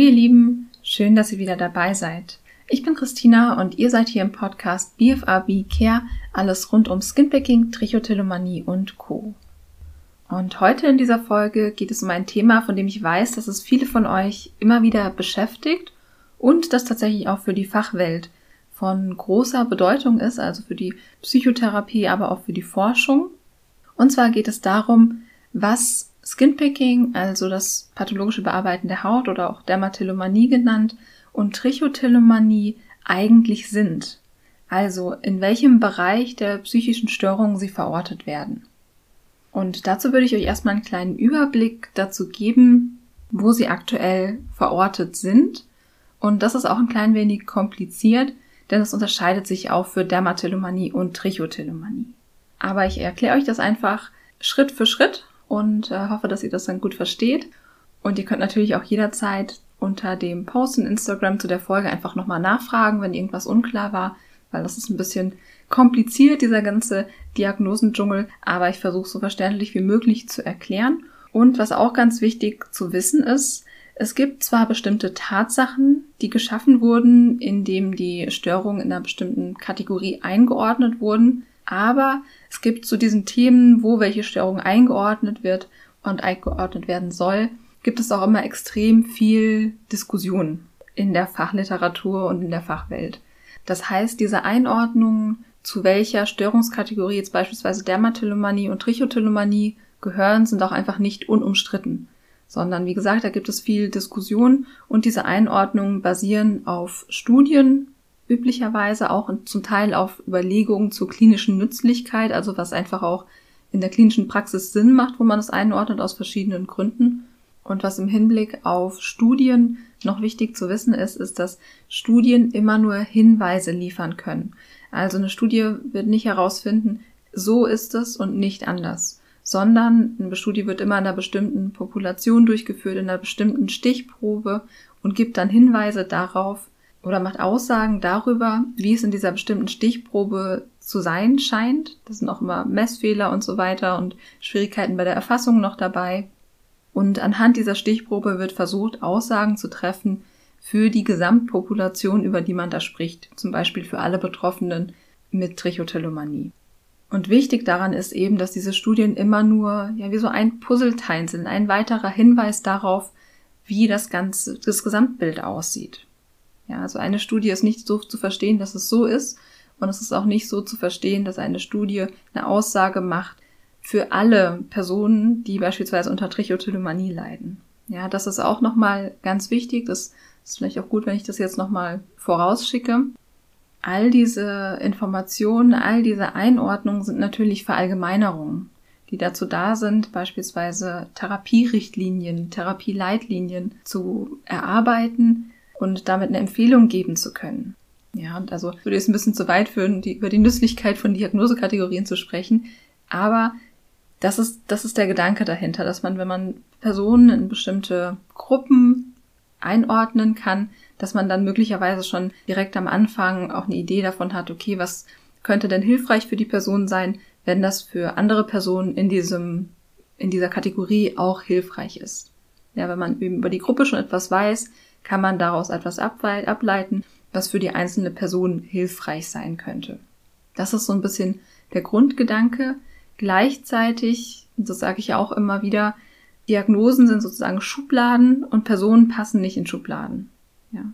Ihr Lieben, schön, dass ihr wieder dabei seid. Ich bin Christina und ihr seid hier im Podcast BFAB Care, alles rund um Skinpicking, Trichotillomanie und Co. Und heute in dieser Folge geht es um ein Thema, von dem ich weiß, dass es viele von euch immer wieder beschäftigt und das tatsächlich auch für die Fachwelt von großer Bedeutung ist, also für die Psychotherapie, aber auch für die Forschung. Und zwar geht es darum, was Skinpicking, also das pathologische Bearbeiten der Haut oder auch Dermatillomanie genannt, und Trichotillomanie eigentlich sind. Also in welchem Bereich der psychischen Störungen sie verortet werden. Und dazu würde ich euch erstmal einen kleinen Überblick dazu geben, wo sie aktuell verortet sind. Und das ist auch ein klein wenig kompliziert, denn es unterscheidet sich auch für Dermatillomanie und Trichotillomanie. Aber ich erkläre euch das einfach Schritt für Schritt und äh, hoffe, dass ihr das dann gut versteht. Und ihr könnt natürlich auch jederzeit unter dem Post in Instagram zu der Folge einfach nochmal nachfragen, wenn irgendwas unklar war, weil das ist ein bisschen kompliziert, dieser ganze Diagnosendschungel, aber ich versuche so verständlich wie möglich zu erklären. Und was auch ganz wichtig zu wissen ist, es gibt zwar bestimmte Tatsachen, die geschaffen wurden, indem die Störungen in einer bestimmten Kategorie eingeordnet wurden, aber es gibt zu diesen Themen, wo welche Störung eingeordnet wird und eingeordnet werden soll, gibt es auch immer extrem viel Diskussion in der Fachliteratur und in der Fachwelt. Das heißt, diese Einordnung, zu welcher Störungskategorie jetzt beispielsweise Dermatillomanie und Trichotillomanie gehören, sind auch einfach nicht unumstritten. Sondern wie gesagt, da gibt es viel Diskussion und diese Einordnungen basieren auf Studien üblicherweise auch zum Teil auf Überlegungen zur klinischen Nützlichkeit, also was einfach auch in der klinischen Praxis Sinn macht, wo man es einordnet aus verschiedenen Gründen. Und was im Hinblick auf Studien noch wichtig zu wissen ist, ist, dass Studien immer nur Hinweise liefern können. Also eine Studie wird nicht herausfinden, so ist es und nicht anders, sondern eine Studie wird immer in einer bestimmten Population durchgeführt, in einer bestimmten Stichprobe und gibt dann Hinweise darauf, oder macht Aussagen darüber, wie es in dieser bestimmten Stichprobe zu sein scheint. Das sind auch immer Messfehler und so weiter und Schwierigkeiten bei der Erfassung noch dabei. Und anhand dieser Stichprobe wird versucht, Aussagen zu treffen für die Gesamtpopulation, über die man da spricht, zum Beispiel für alle Betroffenen mit Trichotillomanie. Und wichtig daran ist eben, dass diese Studien immer nur, ja, wie so ein Puzzleteil sind, ein weiterer Hinweis darauf, wie das ganze, das Gesamtbild aussieht. Ja, also eine Studie ist nicht so zu verstehen, dass es so ist. Und es ist auch nicht so zu verstehen, dass eine Studie eine Aussage macht für alle Personen, die beispielsweise unter Trichotillomanie leiden. Ja, das ist auch nochmal ganz wichtig. Das ist vielleicht auch gut, wenn ich das jetzt nochmal vorausschicke. All diese Informationen, all diese Einordnungen sind natürlich Verallgemeinerungen, die dazu da sind, beispielsweise Therapierichtlinien, Therapieleitlinien zu erarbeiten, und damit eine Empfehlung geben zu können. Ja, und also würde es ein bisschen zu weit führen, die, über die Nützlichkeit von Diagnosekategorien zu sprechen. Aber das ist, das ist der Gedanke dahinter, dass man, wenn man Personen in bestimmte Gruppen einordnen kann, dass man dann möglicherweise schon direkt am Anfang auch eine Idee davon hat, okay, was könnte denn hilfreich für die Person sein, wenn das für andere Personen in diesem, in dieser Kategorie auch hilfreich ist. Ja, wenn man über die Gruppe schon etwas weiß, kann man daraus etwas ableiten, was für die einzelne Person hilfreich sein könnte. Das ist so ein bisschen der Grundgedanke. Gleichzeitig, das sage ich ja auch immer wieder, Diagnosen sind sozusagen Schubladen und Personen passen nicht in Schubladen. Ja.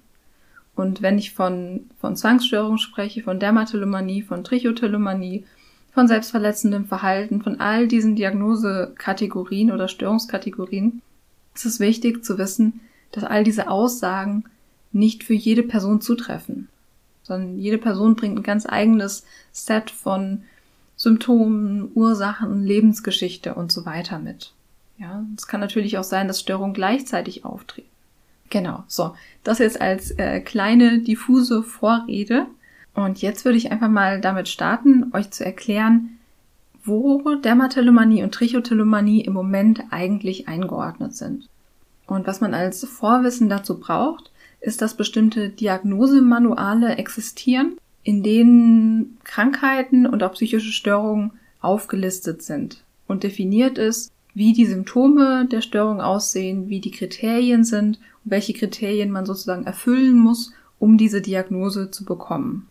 Und wenn ich von, von Zwangsstörungen spreche, von Dermatillomanie, von Trichotillomanie, von selbstverletzendem Verhalten, von all diesen Diagnosekategorien oder Störungskategorien, ist es wichtig zu wissen, dass all diese Aussagen nicht für jede Person zutreffen, sondern jede Person bringt ein ganz eigenes Set von Symptomen, Ursachen, Lebensgeschichte und so weiter mit. Ja, es kann natürlich auch sein, dass Störungen gleichzeitig auftreten. Genau, so, das jetzt als äh, kleine diffuse Vorrede. Und jetzt würde ich einfach mal damit starten, euch zu erklären, wo Dermatillomanie und Trichotillomanie im Moment eigentlich eingeordnet sind. Und was man als Vorwissen dazu braucht, ist, dass bestimmte Diagnosemanuale existieren, in denen Krankheiten und auch psychische Störungen aufgelistet sind und definiert ist, wie die Symptome der Störung aussehen, wie die Kriterien sind und welche Kriterien man sozusagen erfüllen muss, um diese Diagnose zu bekommen.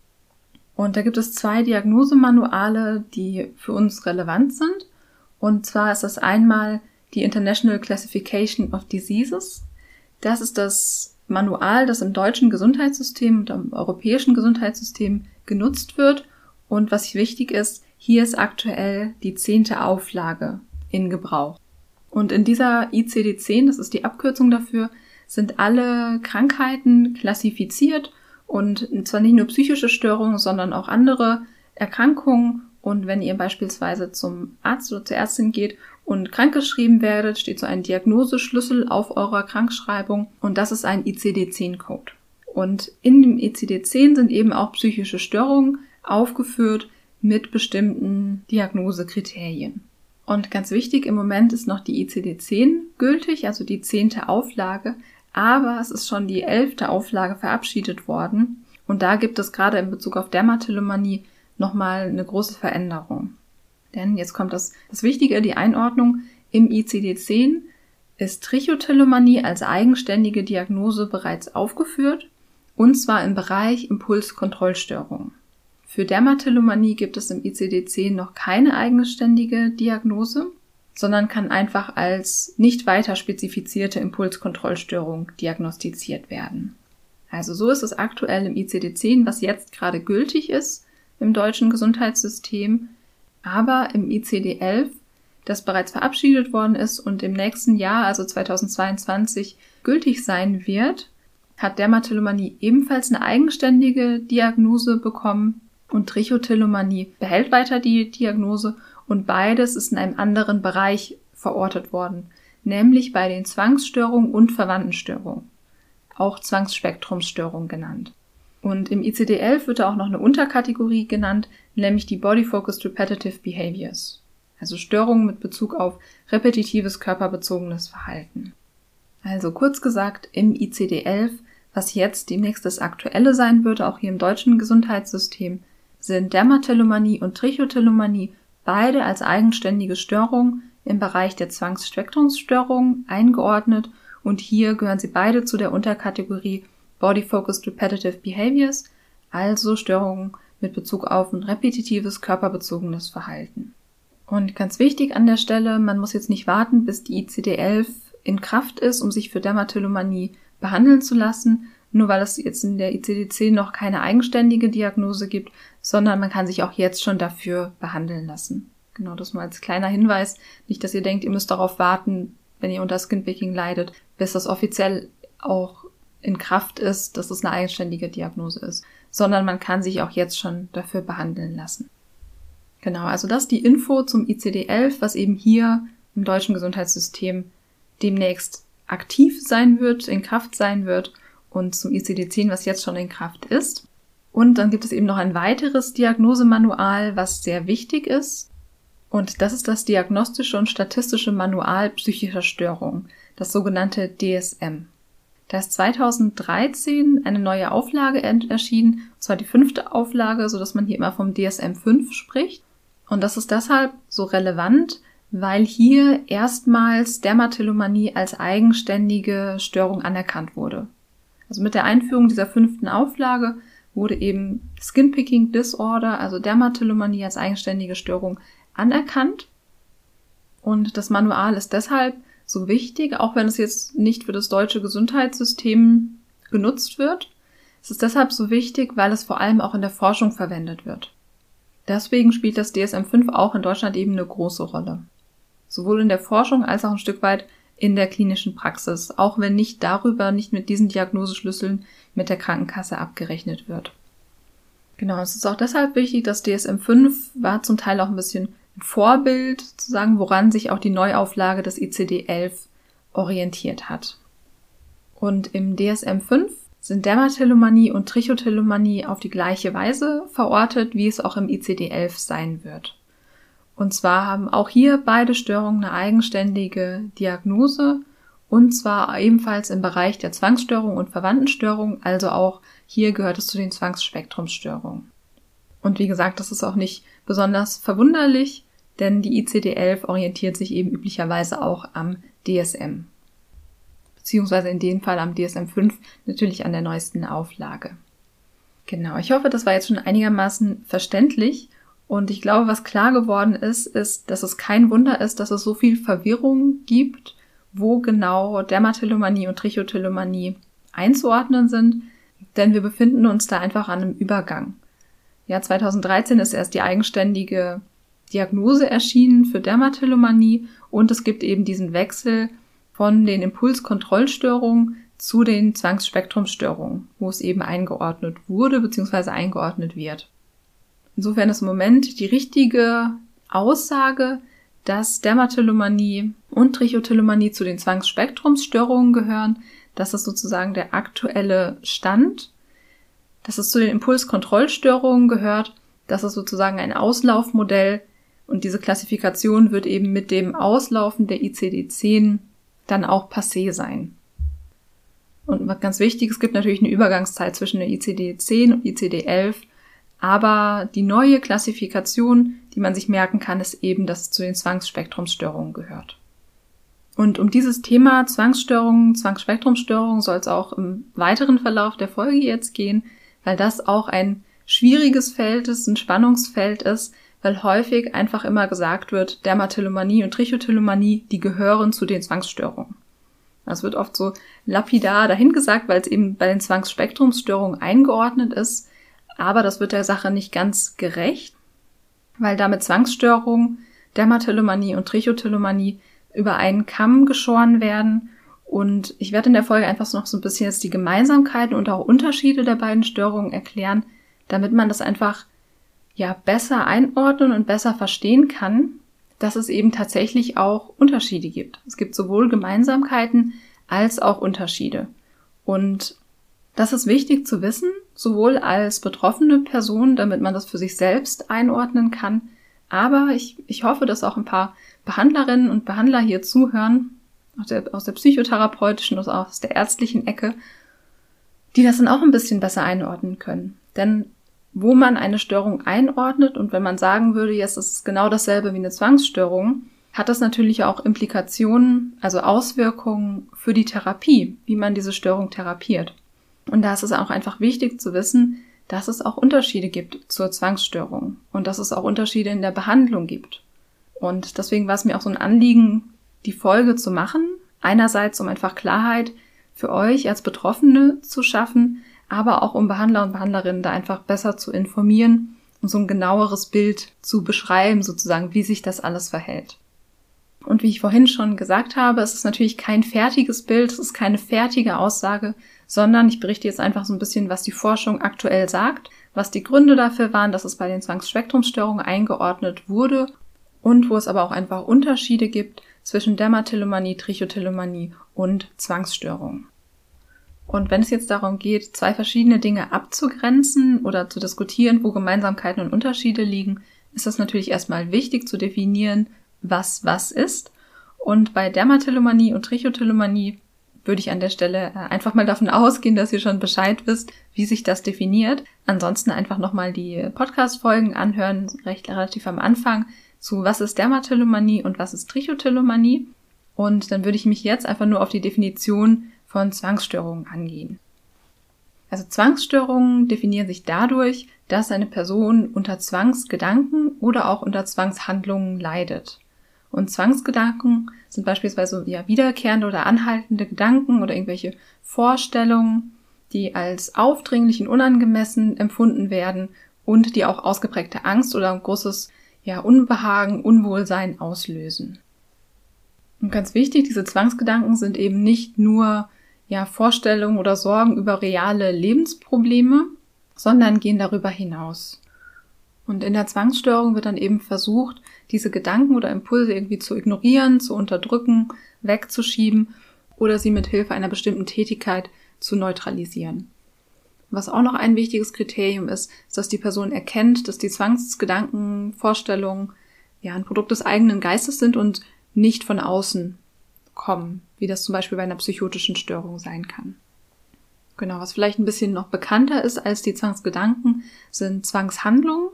Und da gibt es zwei Diagnosemanuale, die für uns relevant sind. Und zwar ist das einmal die International Classification of Diseases. Das ist das Manual, das im deutschen Gesundheitssystem und im europäischen Gesundheitssystem genutzt wird. Und was wichtig ist, hier ist aktuell die zehnte Auflage in Gebrauch. Und in dieser ICD-10, das ist die Abkürzung dafür, sind alle Krankheiten klassifiziert und zwar nicht nur psychische Störungen, sondern auch andere Erkrankungen. Und wenn ihr beispielsweise zum Arzt oder zur Ärztin geht und krankgeschrieben werdet, steht so ein Diagnoseschlüssel auf eurer Krankschreibung und das ist ein ICD-10-Code. Und in dem ICD-10 sind eben auch psychische Störungen aufgeführt mit bestimmten Diagnosekriterien. Und ganz wichtig, im Moment ist noch die ICD-10 gültig, also die zehnte Auflage, aber es ist schon die elfte Auflage verabschiedet worden. Und da gibt es gerade in Bezug auf Dermatillomanie nochmal eine große Veränderung. Denn jetzt kommt das, das Wichtige, die Einordnung. Im ICD-10 ist Trichotillomanie als eigenständige Diagnose bereits aufgeführt, und zwar im Bereich Impulskontrollstörungen. Für Dermatillomanie gibt es im ICD-10 noch keine eigenständige Diagnose, sondern kann einfach als nicht weiter spezifizierte Impulskontrollstörung diagnostiziert werden. Also so ist es aktuell im ICD-10, was jetzt gerade gültig ist im deutschen Gesundheitssystem, aber im ICD-11, das bereits verabschiedet worden ist und im nächsten Jahr, also 2022, gültig sein wird, hat Dermatillomanie ebenfalls eine eigenständige Diagnose bekommen und Trichotillomanie behält weiter die Diagnose und beides ist in einem anderen Bereich verortet worden, nämlich bei den Zwangsstörungen und Verwandtenstörungen, auch Zwangsspektrumsstörung genannt. Und im ICD-11 wird da auch noch eine Unterkategorie genannt, nämlich die Body-Focused Repetitive Behaviors, also Störungen mit Bezug auf repetitives körperbezogenes Verhalten. Also kurz gesagt, im ICD-11, was jetzt demnächst das Aktuelle sein wird, auch hier im deutschen Gesundheitssystem, sind Dermatillomanie und Trichotillomanie beide als eigenständige Störung im Bereich der Zwangsspektrumsstörungen eingeordnet und hier gehören sie beide zu der Unterkategorie Body Focused Repetitive Behaviors, also Störungen mit Bezug auf ein repetitives körperbezogenes Verhalten. Und ganz wichtig an der Stelle, man muss jetzt nicht warten, bis die ICD-11 in Kraft ist, um sich für Dermatillomanie behandeln zu lassen, nur weil es jetzt in der ICD-10 noch keine eigenständige Diagnose gibt, sondern man kann sich auch jetzt schon dafür behandeln lassen. Genau, das mal als kleiner Hinweis. Nicht, dass ihr denkt, ihr müsst darauf warten, wenn ihr unter Skinpicking leidet, bis das offiziell auch in Kraft ist, dass es eine eigenständige Diagnose ist, sondern man kann sich auch jetzt schon dafür behandeln lassen. Genau, also das ist die Info zum ICD-11, was eben hier im deutschen Gesundheitssystem demnächst aktiv sein wird, in Kraft sein wird und zum ICD-10, was jetzt schon in Kraft ist. Und dann gibt es eben noch ein weiteres Diagnosemanual, was sehr wichtig ist. Und das ist das Diagnostische und Statistische Manual psychischer Störungen, das sogenannte DSM. Da ist 2013 eine neue Auflage erschienen, und zwar die fünfte Auflage, so dass man hier immer vom DSM 5 spricht. Und das ist deshalb so relevant, weil hier erstmals Dermatillomanie als eigenständige Störung anerkannt wurde. Also mit der Einführung dieser fünften Auflage wurde eben Skin Picking Disorder, also Dermatillomanie als eigenständige Störung anerkannt. Und das Manual ist deshalb so wichtig, auch wenn es jetzt nicht für das deutsche Gesundheitssystem genutzt wird. Es ist deshalb so wichtig, weil es vor allem auch in der Forschung verwendet wird. Deswegen spielt das DSM-5 auch in Deutschland eben eine große Rolle. Sowohl in der Forschung als auch ein Stück weit in der klinischen Praxis, auch wenn nicht darüber, nicht mit diesen Diagnoseschlüsseln mit der Krankenkasse abgerechnet wird. Genau, es ist auch deshalb wichtig, dass DSM-5 war zum Teil auch ein bisschen Vorbild, zu sagen, woran sich auch die Neuauflage des ICD-11 orientiert hat. Und im DSM-5 sind Dermatillomanie und Trichotillomanie auf die gleiche Weise verortet, wie es auch im ICD-11 sein wird. Und zwar haben auch hier beide Störungen eine eigenständige Diagnose und zwar ebenfalls im Bereich der Zwangsstörung und Verwandtenstörung, also auch hier gehört es zu den Zwangsspektrumsstörungen. Und wie gesagt, das ist auch nicht besonders verwunderlich, denn die ICD-11 orientiert sich eben üblicherweise auch am DSM. Beziehungsweise in dem Fall am DSM-5 natürlich an der neuesten Auflage. Genau, ich hoffe, das war jetzt schon einigermaßen verständlich. Und ich glaube, was klar geworden ist, ist, dass es kein Wunder ist, dass es so viel Verwirrung gibt, wo genau Dermatillomanie und Trichotillomanie einzuordnen sind, denn wir befinden uns da einfach an einem Übergang. Ja, 2013 ist erst die eigenständige Diagnose erschienen für Dermatillomanie und es gibt eben diesen Wechsel von den Impulskontrollstörungen zu den Zwangsspektrumstörungen, wo es eben eingeordnet wurde bzw. eingeordnet wird. Insofern ist im Moment die richtige Aussage, dass Dermatillomanie und Trichotillomanie zu den Zwangsspektrumsstörungen gehören. Das ist sozusagen der aktuelle Stand. Dass es zu den Impulskontrollstörungen gehört. Das ist sozusagen ein Auslaufmodell. Und diese Klassifikation wird eben mit dem Auslaufen der ICD-10 dann auch passé sein. Und was ganz wichtig, es gibt natürlich eine Übergangszeit zwischen der ICD-10 und ICD-11, aber die neue Klassifikation, die man sich merken kann, ist eben, dass es zu den Zwangsspektrumsstörungen gehört. Und um dieses Thema Zwangsstörungen, Zwangsspektrumstörungen soll es auch im weiteren Verlauf der Folge jetzt gehen, weil das auch ein schwieriges Feld ist, ein Spannungsfeld ist, weil häufig einfach immer gesagt wird, Dermatillomanie und Trichotillomanie, die gehören zu den Zwangsstörungen. Das wird oft so lapidar dahingesagt, weil es eben bei den Zwangsspektrumsstörungen eingeordnet ist. Aber das wird der Sache nicht ganz gerecht, weil damit Zwangsstörungen, Dermatillomanie und Trichotillomanie über einen Kamm geschoren werden. Und ich werde in der Folge einfach noch so ein bisschen jetzt die Gemeinsamkeiten und auch Unterschiede der beiden Störungen erklären, damit man das einfach ja besser einordnen und besser verstehen kann, dass es eben tatsächlich auch Unterschiede gibt. Es gibt sowohl Gemeinsamkeiten als auch Unterschiede. Und das ist wichtig zu wissen, sowohl als betroffene Person, damit man das für sich selbst einordnen kann, aber ich, ich hoffe, dass auch ein paar Behandlerinnen und Behandler hier zuhören, aus der, aus der psychotherapeutischen und aus der ärztlichen Ecke, die das dann auch ein bisschen besser einordnen können. Denn wo man eine Störung einordnet und wenn man sagen würde, jetzt ist es genau dasselbe wie eine Zwangsstörung, hat das natürlich auch Implikationen, also Auswirkungen für die Therapie, wie man diese Störung therapiert. Und da ist es auch einfach wichtig zu wissen, dass es auch Unterschiede gibt zur Zwangsstörung und dass es auch Unterschiede in der Behandlung gibt. Und deswegen war es mir auch so ein Anliegen, die Folge zu machen. Einerseits, um einfach Klarheit für euch als Betroffene zu schaffen, aber auch um Behandler und Behandlerinnen da einfach besser zu informieren und so ein genaueres Bild zu beschreiben, sozusagen, wie sich das alles verhält. Und wie ich vorhin schon gesagt habe, es ist natürlich kein fertiges Bild, es ist keine fertige Aussage, sondern ich berichte jetzt einfach so ein bisschen, was die Forschung aktuell sagt, was die Gründe dafür waren, dass es bei den Zwangsspektrumstörungen eingeordnet wurde und wo es aber auch einfach Unterschiede gibt zwischen Dermatillomanie, Trichotillomanie und Zwangsstörungen. Und wenn es jetzt darum geht, zwei verschiedene Dinge abzugrenzen oder zu diskutieren, wo Gemeinsamkeiten und Unterschiede liegen, ist es natürlich erstmal wichtig zu definieren, was was ist. Und bei Dermatillomanie und Trichotillomanie würde ich an der Stelle äh, einfach mal davon ausgehen, dass ihr schon Bescheid wisst, wie sich das definiert. Ansonsten einfach nochmal die Podcast-Folgen anhören, recht relativ am Anfang, zu was ist Dermatillomanie und was ist Trichotillomanie. Und dann würde ich mich jetzt einfach nur auf die Definition von Zwangsstörungen angehen. Also Zwangsstörungen definieren sich dadurch, dass eine Person unter Zwangsgedanken oder auch unter Zwangshandlungen leidet. Und Zwangsgedanken sind beispielsweise ja wiederkehrende oder anhaltende Gedanken oder irgendwelche Vorstellungen, die als aufdringlich und unangemessen empfunden werden und die auch ausgeprägte Angst oder ein großes ja, Unbehagen, Unwohlsein auslösen. Und ganz wichtig, diese Zwangsgedanken sind eben nicht nur ja, Vorstellungen oder Sorgen über reale Lebensprobleme, sondern gehen darüber hinaus. Und in der Zwangsstörung wird dann eben versucht, diese Gedanken oder Impulse irgendwie zu ignorieren, zu unterdrücken, wegzuschieben oder sie mit Hilfe einer bestimmten Tätigkeit zu neutralisieren. Was auch noch ein wichtiges Kriterium ist, ist, dass die Person erkennt, dass die Zwangsgedanken, Vorstellungen ja ein Produkt des eigenen Geistes sind und nicht von außen kommen, wie das zum Beispiel bei einer psychotischen Störung sein kann. Genau, was vielleicht ein bisschen noch bekannter ist als die Zwangsgedanken, sind Zwangshandlungen.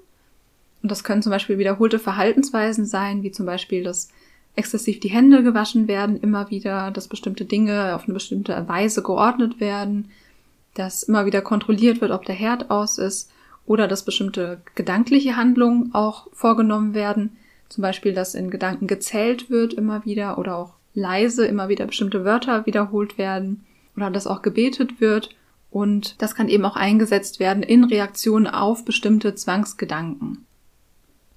Und das können zum Beispiel wiederholte Verhaltensweisen sein, wie zum Beispiel, dass exzessiv die Hände gewaschen werden, immer wieder, dass bestimmte Dinge auf eine bestimmte Weise geordnet werden, dass immer wieder kontrolliert wird, ob der Herd aus ist oder dass bestimmte gedankliche Handlungen auch vorgenommen werden. Zum Beispiel, dass in Gedanken gezählt wird immer wieder oder auch leise immer wieder bestimmte Wörter wiederholt werden oder dass auch gebetet wird und das kann eben auch eingesetzt werden in Reaktion auf bestimmte Zwangsgedanken.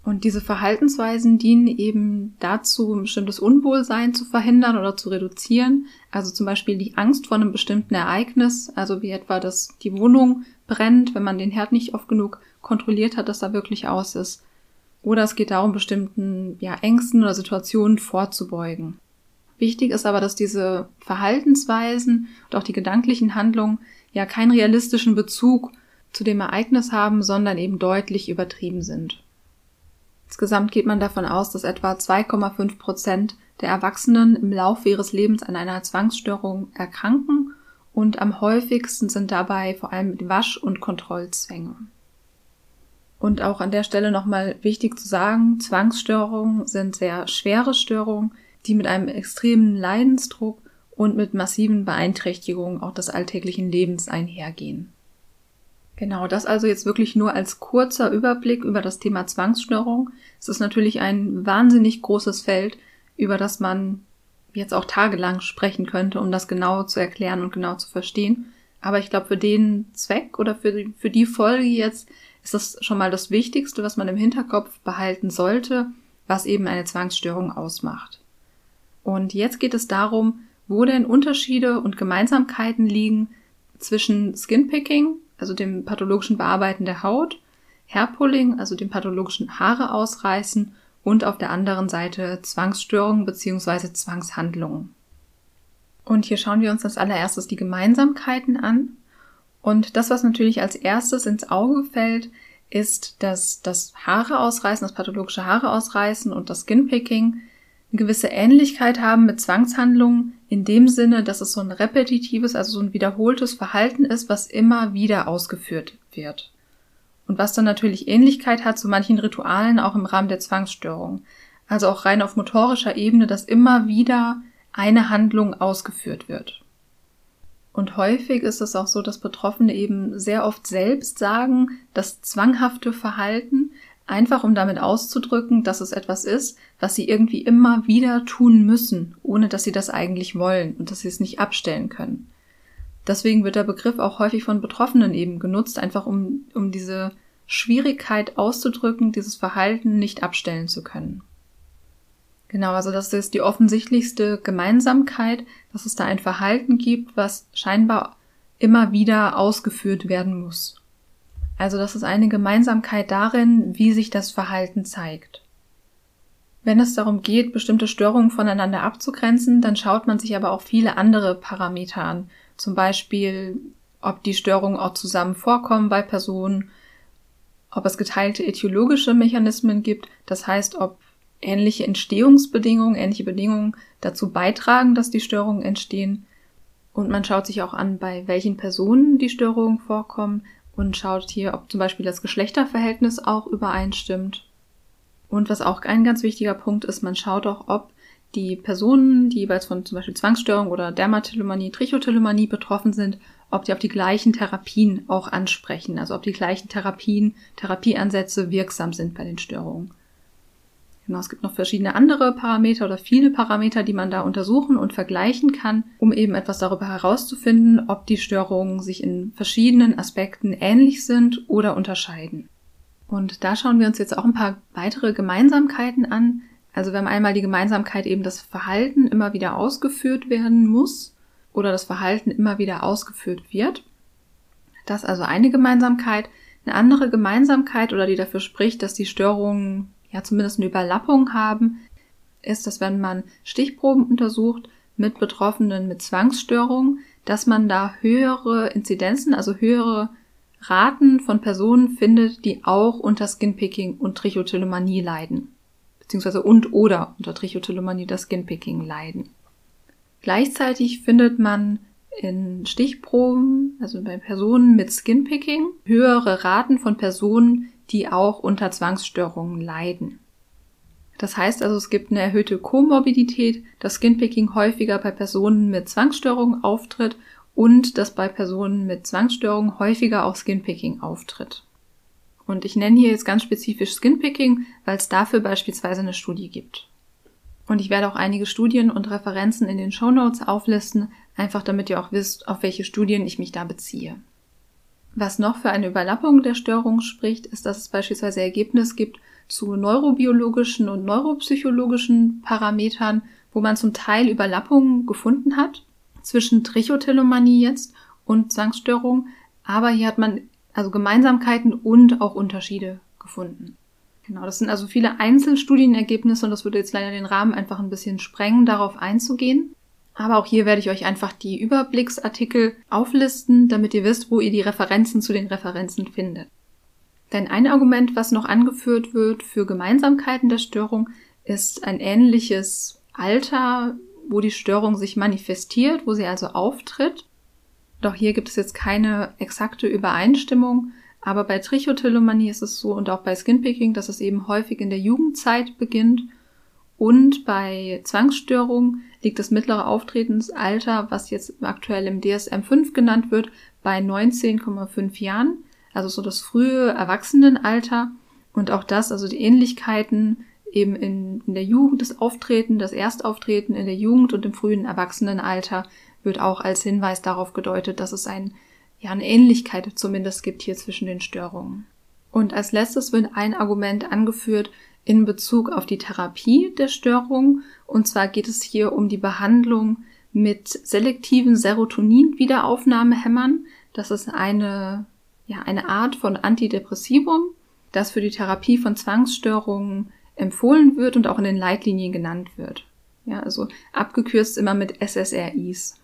Und diese Verhaltensweisen dienen eben dazu, ein bestimmtes Unwohlsein zu verhindern oder zu reduzieren. Also zum Beispiel die Angst vor einem bestimmten Ereignis, also wie etwa, dass die Wohnung brennt, wenn man den Herd nicht oft genug kontrolliert hat, dass da wirklich aus ist. Oder es geht darum, bestimmten ja, Ängsten oder Situationen vorzubeugen. Wichtig ist aber, dass diese Verhaltensweisen und auch die gedanklichen Handlungen ja keinen realistischen Bezug zu dem Ereignis haben, sondern eben deutlich übertrieben sind. Insgesamt geht man davon aus, dass etwa 2,5 Prozent der Erwachsenen im Laufe ihres Lebens an einer Zwangsstörung erkranken und am häufigsten sind dabei vor allem Wasch- und Kontrollzwänge. Und auch an der Stelle nochmal wichtig zu sagen, Zwangsstörungen sind sehr schwere Störungen, die mit einem extremen Leidensdruck und mit massiven Beeinträchtigungen auch des alltäglichen Lebens einhergehen. Genau, das also jetzt wirklich nur als kurzer Überblick über das Thema Zwangsstörung. Es ist natürlich ein wahnsinnig großes Feld, über das man jetzt auch tagelang sprechen könnte, um das genau zu erklären und genau zu verstehen. Aber ich glaube, für den Zweck oder für die, für die Folge jetzt ist das schon mal das Wichtigste, was man im Hinterkopf behalten sollte, was eben eine Zwangsstörung ausmacht. Und jetzt geht es darum, wo denn Unterschiede und Gemeinsamkeiten liegen zwischen Skinpicking, also dem pathologischen Bearbeiten der Haut, Hairpulling, also dem pathologischen Haare ausreißen und auf der anderen Seite Zwangsstörungen bzw. Zwangshandlungen. Und hier schauen wir uns als allererstes die Gemeinsamkeiten an. Und das, was natürlich als erstes ins Auge fällt, ist, dass das Haare ausreißen, das pathologische Haare ausreißen und das Skinpicking eine gewisse Ähnlichkeit haben mit Zwangshandlungen in dem Sinne, dass es so ein repetitives, also so ein wiederholtes Verhalten ist, was immer wieder ausgeführt wird. Und was dann natürlich Ähnlichkeit hat zu manchen Ritualen auch im Rahmen der Zwangsstörung. Also auch rein auf motorischer Ebene, dass immer wieder eine Handlung ausgeführt wird. Und häufig ist es auch so, dass Betroffene eben sehr oft selbst sagen, das zwanghafte Verhalten einfach um damit auszudrücken, dass es etwas ist, was sie irgendwie immer wieder tun müssen, ohne dass sie das eigentlich wollen und dass sie es nicht abstellen können. Deswegen wird der Begriff auch häufig von Betroffenen eben genutzt, einfach um, um diese Schwierigkeit auszudrücken, dieses Verhalten nicht abstellen zu können. Genau, also das ist die offensichtlichste Gemeinsamkeit, dass es da ein Verhalten gibt, was scheinbar immer wieder ausgeführt werden muss. Also das ist eine Gemeinsamkeit darin, wie sich das Verhalten zeigt. Wenn es darum geht, bestimmte Störungen voneinander abzugrenzen, dann schaut man sich aber auch viele andere Parameter an. Zum Beispiel, ob die Störungen auch zusammen vorkommen bei Personen, ob es geteilte etiologische Mechanismen gibt, das heißt, ob ähnliche Entstehungsbedingungen, ähnliche Bedingungen dazu beitragen, dass die Störungen entstehen. Und man schaut sich auch an, bei welchen Personen die Störungen vorkommen, und schaut hier, ob zum Beispiel das Geschlechterverhältnis auch übereinstimmt. Und was auch ein ganz wichtiger Punkt ist, man schaut auch, ob die Personen, die jeweils von zum Beispiel Zwangsstörung oder Dermatillomanie, Trichotillomanie betroffen sind, ob die auf die gleichen Therapien auch ansprechen, also ob die gleichen Therapien, Therapieansätze wirksam sind bei den Störungen. Genau, es gibt noch verschiedene andere Parameter oder viele Parameter, die man da untersuchen und vergleichen kann, um eben etwas darüber herauszufinden, ob die Störungen sich in verschiedenen Aspekten ähnlich sind oder unterscheiden. Und da schauen wir uns jetzt auch ein paar weitere Gemeinsamkeiten an. Also wir haben einmal die Gemeinsamkeit eben, dass Verhalten immer wieder ausgeführt werden muss oder das Verhalten immer wieder ausgeführt wird. Das ist also eine Gemeinsamkeit. Eine andere Gemeinsamkeit oder die dafür spricht, dass die Störungen ja zumindest eine Überlappung haben, ist, dass wenn man Stichproben untersucht mit Betroffenen mit Zwangsstörungen, dass man da höhere Inzidenzen, also höhere Raten von Personen findet, die auch unter Skinpicking und Trichotillomanie leiden. Beziehungsweise und oder unter Trichotillomanie oder Skinpicking leiden. Gleichzeitig findet man in Stichproben, also bei Personen mit Skinpicking, höhere Raten von Personen, die auch unter Zwangsstörungen leiden. Das heißt also, es gibt eine erhöhte Komorbidität, dass Skinpicking häufiger bei Personen mit Zwangsstörungen auftritt und dass bei Personen mit Zwangsstörungen häufiger auch Skinpicking auftritt. Und ich nenne hier jetzt ganz spezifisch Skinpicking, weil es dafür beispielsweise eine Studie gibt. Und ich werde auch einige Studien und Referenzen in den Show Notes auflisten, einfach damit ihr auch wisst, auf welche Studien ich mich da beziehe. Was noch für eine Überlappung der Störung spricht, ist, dass es beispielsweise Ergebnis gibt zu neurobiologischen und neuropsychologischen Parametern, wo man zum Teil Überlappungen gefunden hat zwischen Trichotillomanie jetzt und Zwangsstörung, aber hier hat man also Gemeinsamkeiten und auch Unterschiede gefunden. Genau, das sind also viele Einzelstudienergebnisse und das würde jetzt leider den Rahmen einfach ein bisschen sprengen, darauf einzugehen. Aber auch hier werde ich euch einfach die Überblicksartikel auflisten, damit ihr wisst, wo ihr die Referenzen zu den Referenzen findet. Denn ein Argument, was noch angeführt wird für Gemeinsamkeiten der Störung, ist ein ähnliches Alter, wo die Störung sich manifestiert, wo sie also auftritt. Doch hier gibt es jetzt keine exakte Übereinstimmung, aber bei Trichotillomanie ist es so und auch bei Skinpicking, dass es eben häufig in der Jugendzeit beginnt. Und bei Zwangsstörungen liegt das mittlere Auftretensalter, was jetzt aktuell im DSM-5 genannt wird, bei 19,5 Jahren. Also so das frühe Erwachsenenalter. Und auch das, also die Ähnlichkeiten eben in, in der Jugend, das Auftreten, das Erstauftreten in der Jugend und im frühen Erwachsenenalter wird auch als Hinweis darauf gedeutet, dass es ein ja, eine Ähnlichkeit zumindest gibt hier zwischen den Störungen. Und als letztes wird ein Argument angeführt in Bezug auf die Therapie der Störung. Und zwar geht es hier um die Behandlung mit selektiven Serotonin-Wiederaufnahmehämmern. Das ist eine, ja, eine Art von Antidepressivum, das für die Therapie von Zwangsstörungen empfohlen wird und auch in den Leitlinien genannt wird. Ja, also abgekürzt immer mit SSRIs.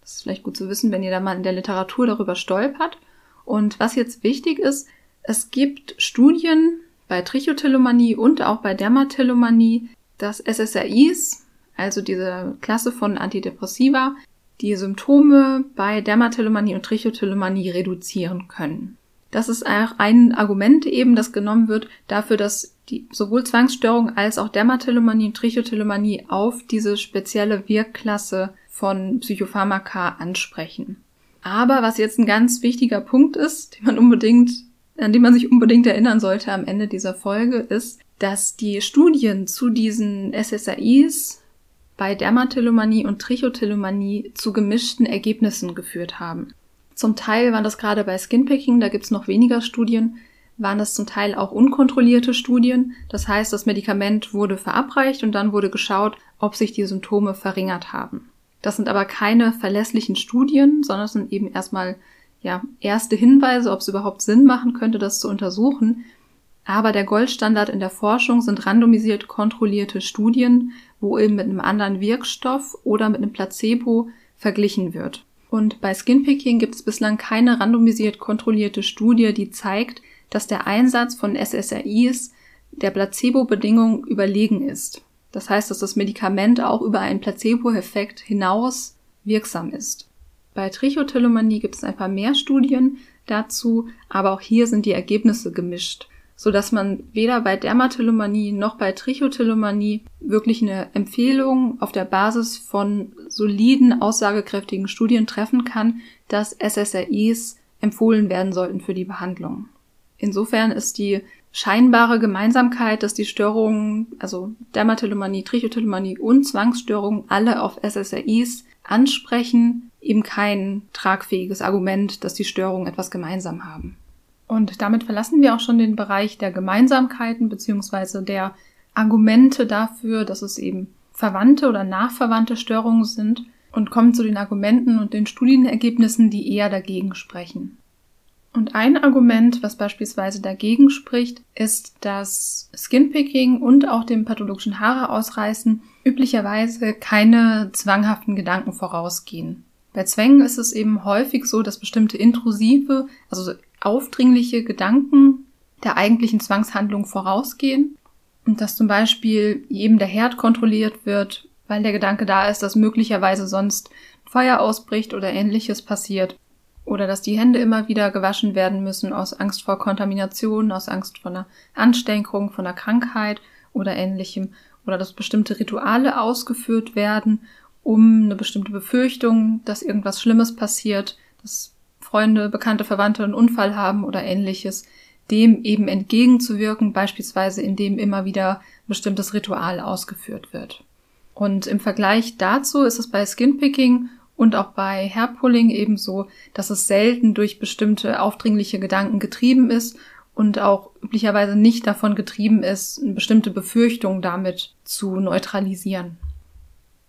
Das ist vielleicht gut zu wissen, wenn ihr da mal in der Literatur darüber stolpert. Und was jetzt wichtig ist, es gibt Studien bei Trichotillomanie und auch bei Dermatillomanie, dass SSRIs, also diese Klasse von Antidepressiva, die Symptome bei Dermatillomanie und Trichotillomanie reduzieren können. Das ist auch ein Argument eben, das genommen wird dafür, dass die sowohl Zwangsstörung als auch Dermatillomanie und Trichotillomanie auf diese spezielle Wirkklasse von Psychopharmaka ansprechen. Aber was jetzt ein ganz wichtiger Punkt ist, den man unbedingt, an den man sich unbedingt erinnern sollte am Ende dieser Folge, ist, dass die Studien zu diesen SSRIs bei Dermatillomanie und Trichotillomanie zu gemischten Ergebnissen geführt haben. Zum Teil waren das gerade bei Skinpicking, da gibt's noch weniger Studien, waren das zum Teil auch unkontrollierte Studien. Das heißt, das Medikament wurde verabreicht und dann wurde geschaut, ob sich die Symptome verringert haben. Das sind aber keine verlässlichen Studien, sondern es sind eben erstmal ja, erste Hinweise, ob es überhaupt Sinn machen könnte, das zu untersuchen. Aber der Goldstandard in der Forschung sind randomisiert kontrollierte Studien, wo eben mit einem anderen Wirkstoff oder mit einem Placebo verglichen wird. Und bei Skinpicking gibt es bislang keine randomisiert kontrollierte Studie, die zeigt, dass der Einsatz von SSRIs der Placebo-Bedingung überlegen ist. Das heißt, dass das Medikament auch über einen Placebo-Effekt hinaus wirksam ist. Bei Trichotillomanie gibt es ein paar mehr Studien dazu, aber auch hier sind die Ergebnisse gemischt, so dass man weder bei Dermatillomanie noch bei Trichotillomanie wirklich eine Empfehlung auf der Basis von soliden, aussagekräftigen Studien treffen kann, dass SSRIs empfohlen werden sollten für die Behandlung. Insofern ist die scheinbare Gemeinsamkeit, dass die Störungen, also Dermatillomanie, Trichotillomanie und Zwangsstörungen alle auf SSRIs ansprechen, eben kein tragfähiges Argument, dass die Störungen etwas gemeinsam haben. Und damit verlassen wir auch schon den Bereich der Gemeinsamkeiten beziehungsweise der Argumente dafür, dass es eben verwandte oder nachverwandte Störungen sind und kommen zu den Argumenten und den Studienergebnissen, die eher dagegen sprechen. Und ein Argument, was beispielsweise dagegen spricht, ist, dass Skinpicking und auch dem pathologischen Haare ausreißen üblicherweise keine zwanghaften Gedanken vorausgehen. Bei Zwängen ist es eben häufig so, dass bestimmte intrusive, also aufdringliche Gedanken der eigentlichen Zwangshandlung vorausgehen und dass zum Beispiel eben der Herd kontrolliert wird, weil der Gedanke da ist, dass möglicherweise sonst Feuer ausbricht oder ähnliches passiert. Oder dass die Hände immer wieder gewaschen werden müssen aus Angst vor Kontamination, aus Angst vor einer Ansteckung, von einer Krankheit oder ähnlichem. Oder dass bestimmte Rituale ausgeführt werden, um eine bestimmte Befürchtung, dass irgendwas Schlimmes passiert, dass Freunde, Bekannte, Verwandte einen Unfall haben oder ähnliches, dem eben entgegenzuwirken, beispielsweise indem immer wieder ein bestimmtes Ritual ausgeführt wird. Und im Vergleich dazu ist es bei Skinpicking und auch bei Hairpulling ebenso, dass es selten durch bestimmte aufdringliche Gedanken getrieben ist und auch üblicherweise nicht davon getrieben ist, eine bestimmte Befürchtung damit zu neutralisieren.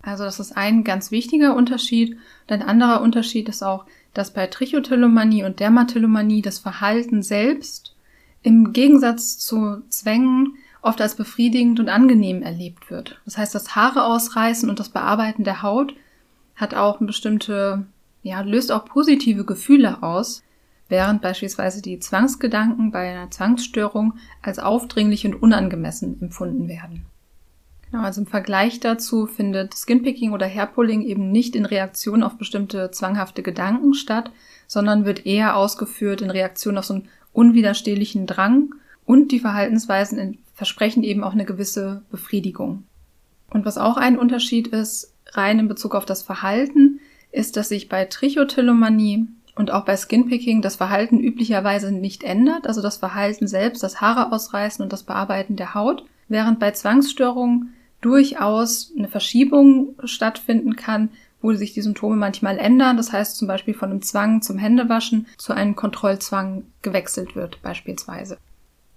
Also das ist ein ganz wichtiger Unterschied. Und ein anderer Unterschied ist auch, dass bei Trichotillomanie und Dermatillomanie das Verhalten selbst im Gegensatz zu Zwängen oft als befriedigend und angenehm erlebt wird. Das heißt, das Haare ausreißen und das Bearbeiten der Haut hat auch eine bestimmte, ja, löst auch positive Gefühle aus, während beispielsweise die Zwangsgedanken bei einer Zwangsstörung als aufdringlich und unangemessen empfunden werden. Genau, also im Vergleich dazu findet Skinpicking oder Hairpulling eben nicht in Reaktion auf bestimmte zwanghafte Gedanken statt, sondern wird eher ausgeführt in Reaktion auf so einen unwiderstehlichen Drang und die Verhaltensweisen versprechen eben auch eine gewisse Befriedigung. Und was auch ein Unterschied ist, rein in Bezug auf das Verhalten, ist, dass sich bei Trichotillomanie und auch bei Skinpicking das Verhalten üblicherweise nicht ändert, also das Verhalten selbst, das Haare ausreißen und das Bearbeiten der Haut, während bei Zwangsstörungen durchaus eine Verschiebung stattfinden kann, wo sich die Symptome manchmal ändern. Das heißt zum Beispiel von einem Zwang zum Händewaschen zu einem Kontrollzwang gewechselt wird beispielsweise.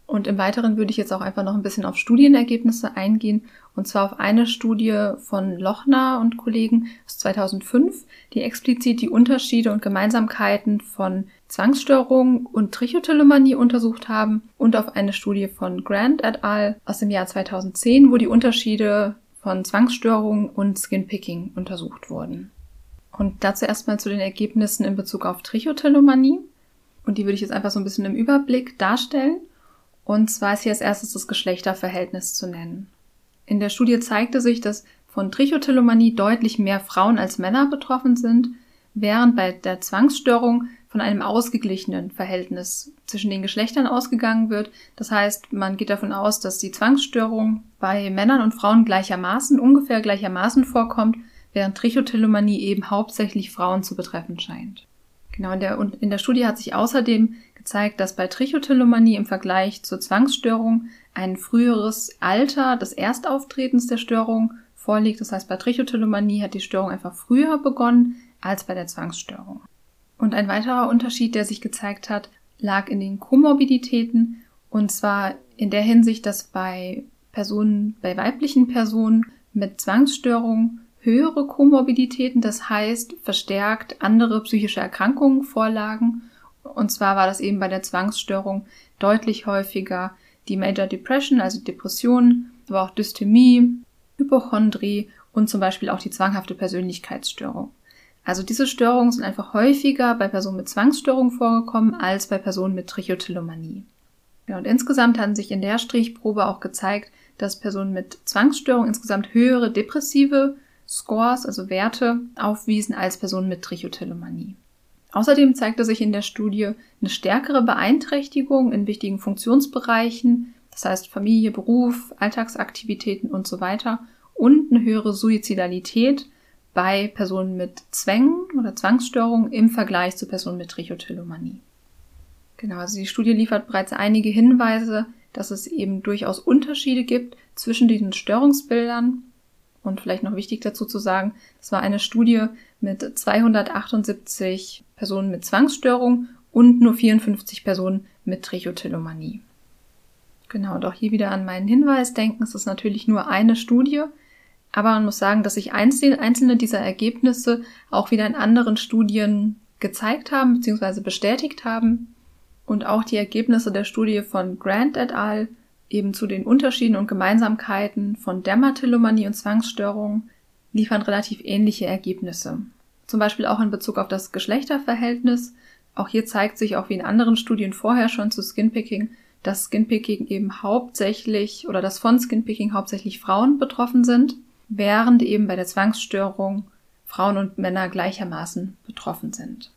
Und im Weiteren würde ich jetzt auch einfach noch ein bisschen auf Studienergebnisse eingehen. Und zwar auf eine Studie von Lochner und Kollegen aus 2005, die explizit die Unterschiede und Gemeinsamkeiten von Zwangsstörungen und Trichotillomanie untersucht haben. Und auf eine Studie von Grant et al. aus dem Jahr 2010, wo die Unterschiede von Zwangsstörungen und Skinpicking untersucht wurden. Und dazu erstmal zu den Ergebnissen in Bezug auf Trichotillomanie. Und die würde ich jetzt einfach so ein bisschen im Überblick darstellen. Und zwar ist hier als erstes das Geschlechterverhältnis zu nennen. In der Studie zeigte sich, dass von Trichotillomanie deutlich mehr Frauen als Männer betroffen sind, während bei der Zwangsstörung von einem ausgeglichenen Verhältnis zwischen den Geschlechtern ausgegangen wird. Das heißt, man geht davon aus, dass die Zwangsstörung bei Männern und Frauen gleichermaßen, ungefähr gleichermaßen vorkommt, während Trichotillomanie eben hauptsächlich Frauen zu betreffen scheint. Genau, in der, in der Studie hat sich außerdem zeigt, dass bei Trichotillomanie im Vergleich zur Zwangsstörung ein früheres Alter des Erstauftretens der Störung vorliegt. Das heißt, bei Trichotillomanie hat die Störung einfach früher begonnen als bei der Zwangsstörung. Und ein weiterer Unterschied, der sich gezeigt hat, lag in den Komorbiditäten und zwar in der Hinsicht, dass bei Personen, bei weiblichen Personen mit Zwangsstörung höhere Komorbiditäten, das heißt verstärkt andere psychische Erkrankungen vorlagen und zwar war das eben bei der Zwangsstörung deutlich häufiger die Major Depression, also Depressionen, aber auch Dysthymie, Hypochondrie und zum Beispiel auch die zwanghafte Persönlichkeitsstörung. Also diese Störungen sind einfach häufiger bei Personen mit Zwangsstörung vorgekommen als bei Personen mit Trichotillomanie. Ja, und insgesamt hatten sich in der Strichprobe auch gezeigt, dass Personen mit Zwangsstörung insgesamt höhere depressive Scores, also Werte, aufwiesen als Personen mit Trichotillomanie. Außerdem zeigte sich in der Studie eine stärkere Beeinträchtigung in wichtigen Funktionsbereichen, das heißt Familie, Beruf, Alltagsaktivitäten und so weiter und eine höhere Suizidalität bei Personen mit Zwängen oder Zwangsstörungen im Vergleich zu Personen mit Trichotillomanie. Genau, also die Studie liefert bereits einige Hinweise, dass es eben durchaus Unterschiede gibt zwischen diesen Störungsbildern und vielleicht noch wichtig dazu zu sagen, es war eine Studie mit 278 Personen mit Zwangsstörung und nur 54 Personen mit Trichotillomanie. Genau, doch hier wieder an meinen Hinweis denken, es ist natürlich nur eine Studie, aber man muss sagen, dass sich einzelne dieser Ergebnisse auch wieder in anderen Studien gezeigt haben bzw. bestätigt haben und auch die Ergebnisse der Studie von Grant et al eben zu den Unterschieden und Gemeinsamkeiten von Dermatillomanie und Zwangsstörungen liefern relativ ähnliche Ergebnisse. Zum Beispiel auch in Bezug auf das Geschlechterverhältnis. Auch hier zeigt sich auch wie in anderen Studien vorher schon zu Skinpicking, dass Skinpicking eben hauptsächlich oder dass von Skinpicking hauptsächlich Frauen betroffen sind, während eben bei der Zwangsstörung Frauen und Männer gleichermaßen betroffen sind.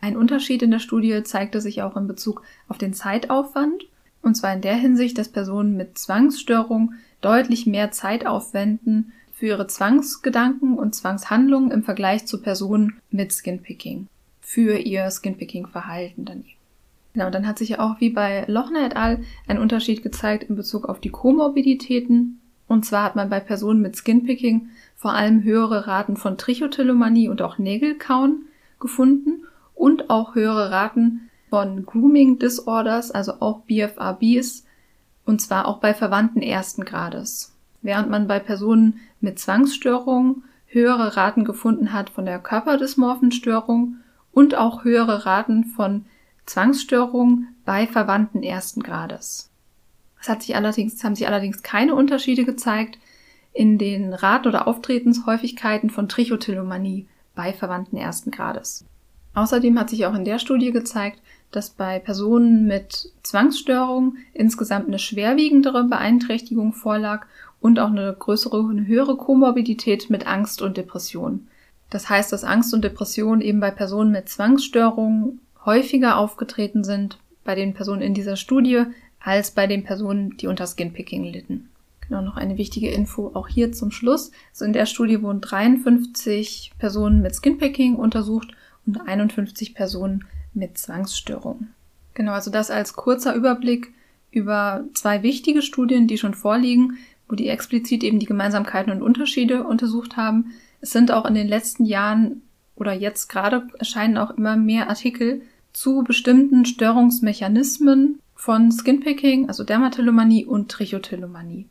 Ein Unterschied in der Studie zeigte sich auch in Bezug auf den Zeitaufwand, und zwar in der Hinsicht, dass Personen mit Zwangsstörung deutlich mehr Zeit aufwenden für ihre Zwangsgedanken und Zwangshandlungen im Vergleich zu Personen mit Skinpicking, für ihr Skinpicking-Verhalten dann eben. Genau, dann hat sich auch wie bei Lochner et al. ein Unterschied gezeigt in Bezug auf die Komorbiditäten. Und zwar hat man bei Personen mit Skinpicking vor allem höhere Raten von Trichotillomanie und auch Nägelkauen gefunden und auch höhere Raten von Grooming Disorders, also auch BFRBs, und zwar auch bei Verwandten ersten Grades. Während man bei Personen mit Zwangsstörungen höhere Raten gefunden hat von der Körperdysmorphenstörung und auch höhere Raten von Zwangsstörungen bei Verwandten ersten Grades. Es hat sich allerdings, haben sich allerdings keine Unterschiede gezeigt in den Rat- oder Auftretenshäufigkeiten von Trichotillomanie bei Verwandten ersten Grades. Außerdem hat sich auch in der Studie gezeigt, dass bei Personen mit Zwangsstörungen insgesamt eine schwerwiegendere Beeinträchtigung vorlag und auch eine größere, eine höhere Komorbidität mit Angst und Depression. Das heißt, dass Angst und Depression eben bei Personen mit Zwangsstörungen häufiger aufgetreten sind bei den Personen in dieser Studie als bei den Personen, die unter Skinpicking litten. Genau, noch eine wichtige Info auch hier zum Schluss. Also in der Studie wurden 53 Personen mit Skinpicking untersucht und 51 Personen mit Zwangsstörungen. Genau, also das als kurzer Überblick über zwei wichtige Studien, die schon vorliegen, wo die explizit eben die Gemeinsamkeiten und Unterschiede untersucht haben. Es sind auch in den letzten Jahren oder jetzt gerade erscheinen auch immer mehr Artikel zu bestimmten Störungsmechanismen von Skinpicking, also Dermatillomanie und Trichotillomanie.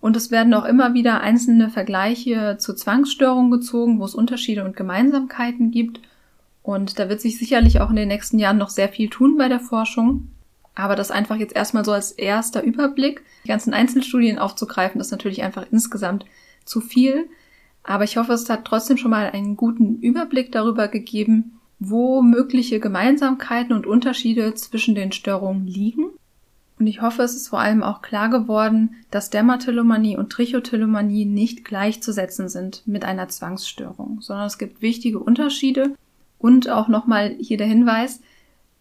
Und es werden auch immer wieder einzelne Vergleiche zu Zwangsstörungen gezogen, wo es Unterschiede und Gemeinsamkeiten gibt. Und da wird sich sicherlich auch in den nächsten Jahren noch sehr viel tun bei der Forschung. Aber das einfach jetzt erstmal so als erster Überblick, die ganzen Einzelstudien aufzugreifen, ist natürlich einfach insgesamt zu viel. Aber ich hoffe, es hat trotzdem schon mal einen guten Überblick darüber gegeben, wo mögliche Gemeinsamkeiten und Unterschiede zwischen den Störungen liegen. Und ich hoffe, es ist vor allem auch klar geworden, dass Dermatillomanie und Trichotillomanie nicht gleichzusetzen sind mit einer Zwangsstörung, sondern es gibt wichtige Unterschiede und auch nochmal hier der Hinweis,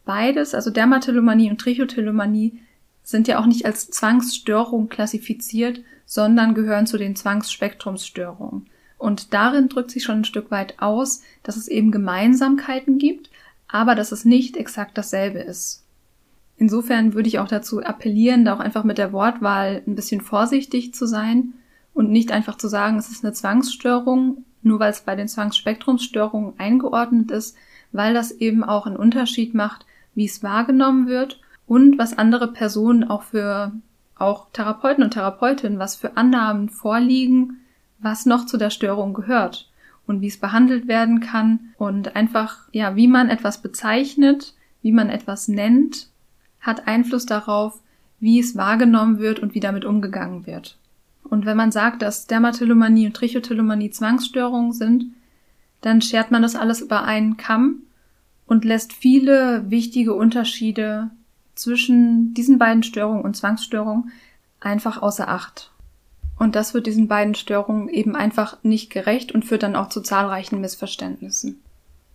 beides, also Dermatillomanie und Trichotillomanie, sind ja auch nicht als Zwangsstörung klassifiziert, sondern gehören zu den Zwangsspektrumsstörungen. Und darin drückt sich schon ein Stück weit aus, dass es eben Gemeinsamkeiten gibt, aber dass es nicht exakt dasselbe ist. Insofern würde ich auch dazu appellieren, da auch einfach mit der Wortwahl ein bisschen vorsichtig zu sein und nicht einfach zu sagen, es ist eine Zwangsstörung, nur weil es bei den Zwangsspektrumsstörungen eingeordnet ist, weil das eben auch einen Unterschied macht, wie es wahrgenommen wird und was andere Personen auch für auch Therapeuten und Therapeutinnen, was für Annahmen vorliegen, was noch zu der Störung gehört und wie es behandelt werden kann und einfach, ja, wie man etwas bezeichnet, wie man etwas nennt, hat Einfluss darauf, wie es wahrgenommen wird und wie damit umgegangen wird. Und wenn man sagt, dass Dermatillomanie und Trichotillomanie Zwangsstörungen sind, dann schert man das alles über einen Kamm und lässt viele wichtige Unterschiede zwischen diesen beiden Störungen und Zwangsstörungen einfach außer Acht. Und das wird diesen beiden Störungen eben einfach nicht gerecht und führt dann auch zu zahlreichen Missverständnissen.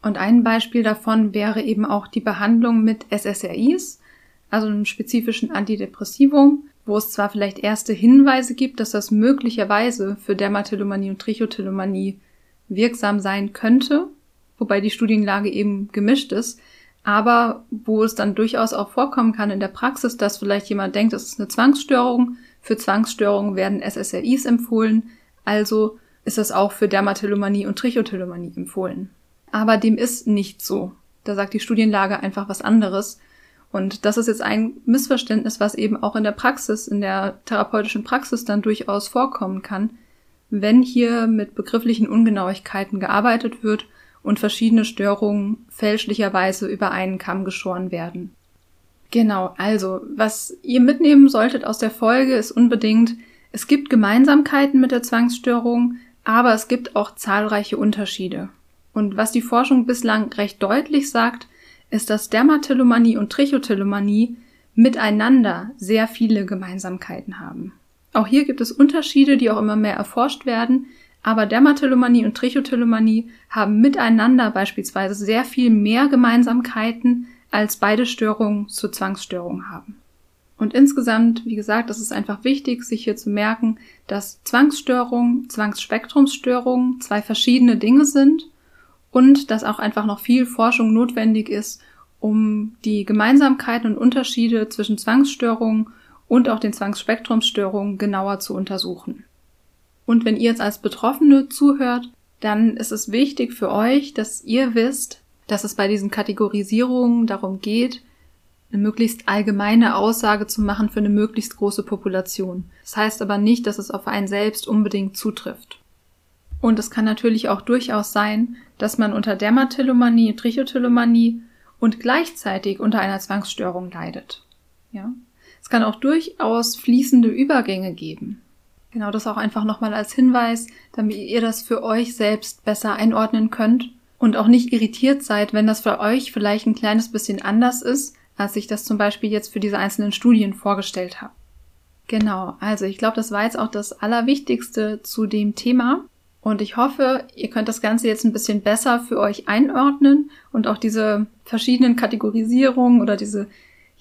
Und ein Beispiel davon wäre eben auch die Behandlung mit SSRIs, also einem spezifischen Antidepressivum, wo es zwar vielleicht erste Hinweise gibt, dass das möglicherweise für Dermatillomanie und Trichotillomanie wirksam sein könnte, wobei die Studienlage eben gemischt ist, aber wo es dann durchaus auch vorkommen kann in der Praxis, dass vielleicht jemand denkt, es ist eine Zwangsstörung, für Zwangsstörungen werden SSRIs empfohlen, also ist das auch für Dermatillomanie und Trichotillomanie empfohlen. Aber dem ist nicht so. Da sagt die Studienlage einfach was anderes. Und das ist jetzt ein Missverständnis, was eben auch in der Praxis, in der therapeutischen Praxis dann durchaus vorkommen kann, wenn hier mit begrifflichen Ungenauigkeiten gearbeitet wird und verschiedene Störungen fälschlicherweise über einen Kamm geschoren werden. Genau, also was ihr mitnehmen solltet aus der Folge ist unbedingt, es gibt Gemeinsamkeiten mit der Zwangsstörung, aber es gibt auch zahlreiche Unterschiede. Und was die Forschung bislang recht deutlich sagt, ist, dass Dermatillomanie und Trichotillomanie miteinander sehr viele Gemeinsamkeiten haben. Auch hier gibt es Unterschiede, die auch immer mehr erforscht werden, Aber Dermatillomanie und Trichotillomanie haben miteinander beispielsweise sehr viel mehr Gemeinsamkeiten, als beide Störungen zur Zwangsstörung haben. Und insgesamt, wie gesagt, ist es einfach wichtig, sich hier zu merken, dass Zwangsstörungen, Zwangsspektrumsstörungen zwei verschiedene Dinge sind und dass auch einfach noch viel Forschung notwendig ist, um die Gemeinsamkeiten und Unterschiede zwischen Zwangsstörungen und auch den Zwangsspektrumsstörungen genauer zu untersuchen. Und wenn ihr jetzt als Betroffene zuhört, dann ist es wichtig für euch, dass ihr wisst, dass es bei diesen Kategorisierungen darum geht, eine möglichst allgemeine Aussage zu machen für eine möglichst große Population. Das heißt aber nicht, dass es auf einen selbst unbedingt zutrifft. Und es kann natürlich auch durchaus sein, dass man unter Dermatillomanie, Trichotillomanie und gleichzeitig unter einer Zwangsstörung leidet. Ja? Es kann auch durchaus fließende Übergänge geben. Genau das auch einfach nochmal als Hinweis, damit ihr das für euch selbst besser einordnen könnt und auch nicht irritiert seid, wenn das für euch vielleicht ein kleines bisschen anders ist, als ich das zum Beispiel jetzt für diese einzelnen Studien vorgestellt habe. Genau, also ich glaube, das war jetzt auch das Allerwichtigste zu dem Thema. Und ich hoffe, ihr könnt das Ganze jetzt ein bisschen besser für euch einordnen und auch diese verschiedenen Kategorisierungen oder diese,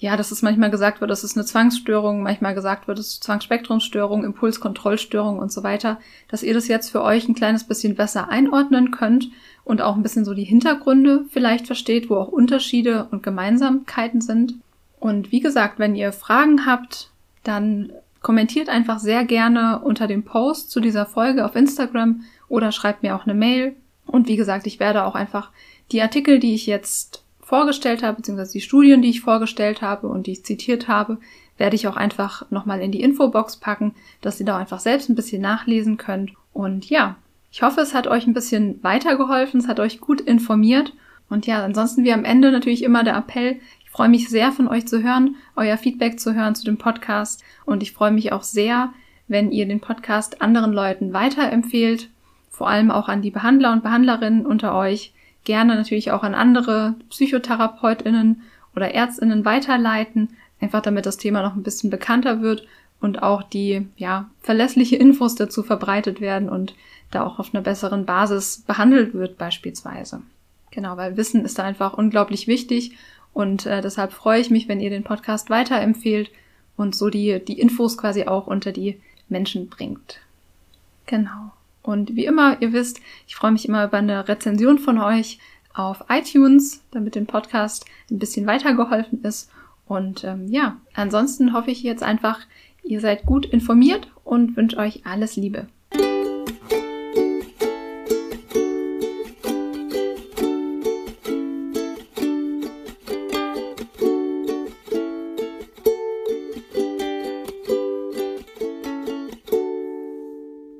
ja, dass es manchmal gesagt wird, das ist eine Zwangsstörung, manchmal gesagt wird, es ist Zwangsspektrumsstörung, Impulskontrollstörung und so weiter, dass ihr das jetzt für euch ein kleines bisschen besser einordnen könnt und auch ein bisschen so die Hintergründe vielleicht versteht, wo auch Unterschiede und Gemeinsamkeiten sind. Und wie gesagt, wenn ihr Fragen habt, dann kommentiert einfach sehr gerne unter dem Post zu dieser Folge auf Instagram oder schreibt mir auch eine Mail. Und wie gesagt, ich werde auch einfach die Artikel, die ich jetzt vorgestellt habe, beziehungsweise die Studien, die ich vorgestellt habe und die ich zitiert habe, werde ich auch einfach nochmal in die Infobox packen, dass ihr da einfach selbst ein bisschen nachlesen könnt. Und ja, ich hoffe, es hat euch ein bisschen weitergeholfen, es hat euch gut informiert. Und ja, ansonsten wie am Ende natürlich immer der Appell. Ich freue mich sehr von euch zu hören, euer Feedback zu hören zu dem Podcast. Und ich freue mich auch sehr, wenn ihr den Podcast anderen Leuten weiterempfehlt. Vor allem auch an die Behandler und Behandlerinnen unter euch. Gerne natürlich auch an andere Psychotherapeutinnen oder Ärztinnen weiterleiten. Einfach damit das Thema noch ein bisschen bekannter wird und auch die, ja, verlässliche Infos dazu verbreitet werden und da auch auf einer besseren Basis behandelt wird beispielsweise. Genau, weil Wissen ist da einfach unglaublich wichtig und äh, deshalb freue ich mich, wenn ihr den Podcast weiterempfehlt und so die, die Infos quasi auch unter die Menschen bringt. Genau. Und wie immer, ihr wisst, ich freue mich immer über eine Rezension von euch auf iTunes, damit dem Podcast ein bisschen weitergeholfen ist. Und ähm, ja, ansonsten hoffe ich jetzt einfach, ihr seid gut informiert und wünsche euch alles Liebe.